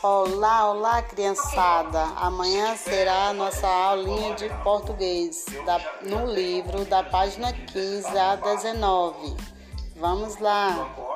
Olá, olá, criançada! Amanhã será a nossa aulinha de português da, no livro da página 15 a 19. Vamos lá!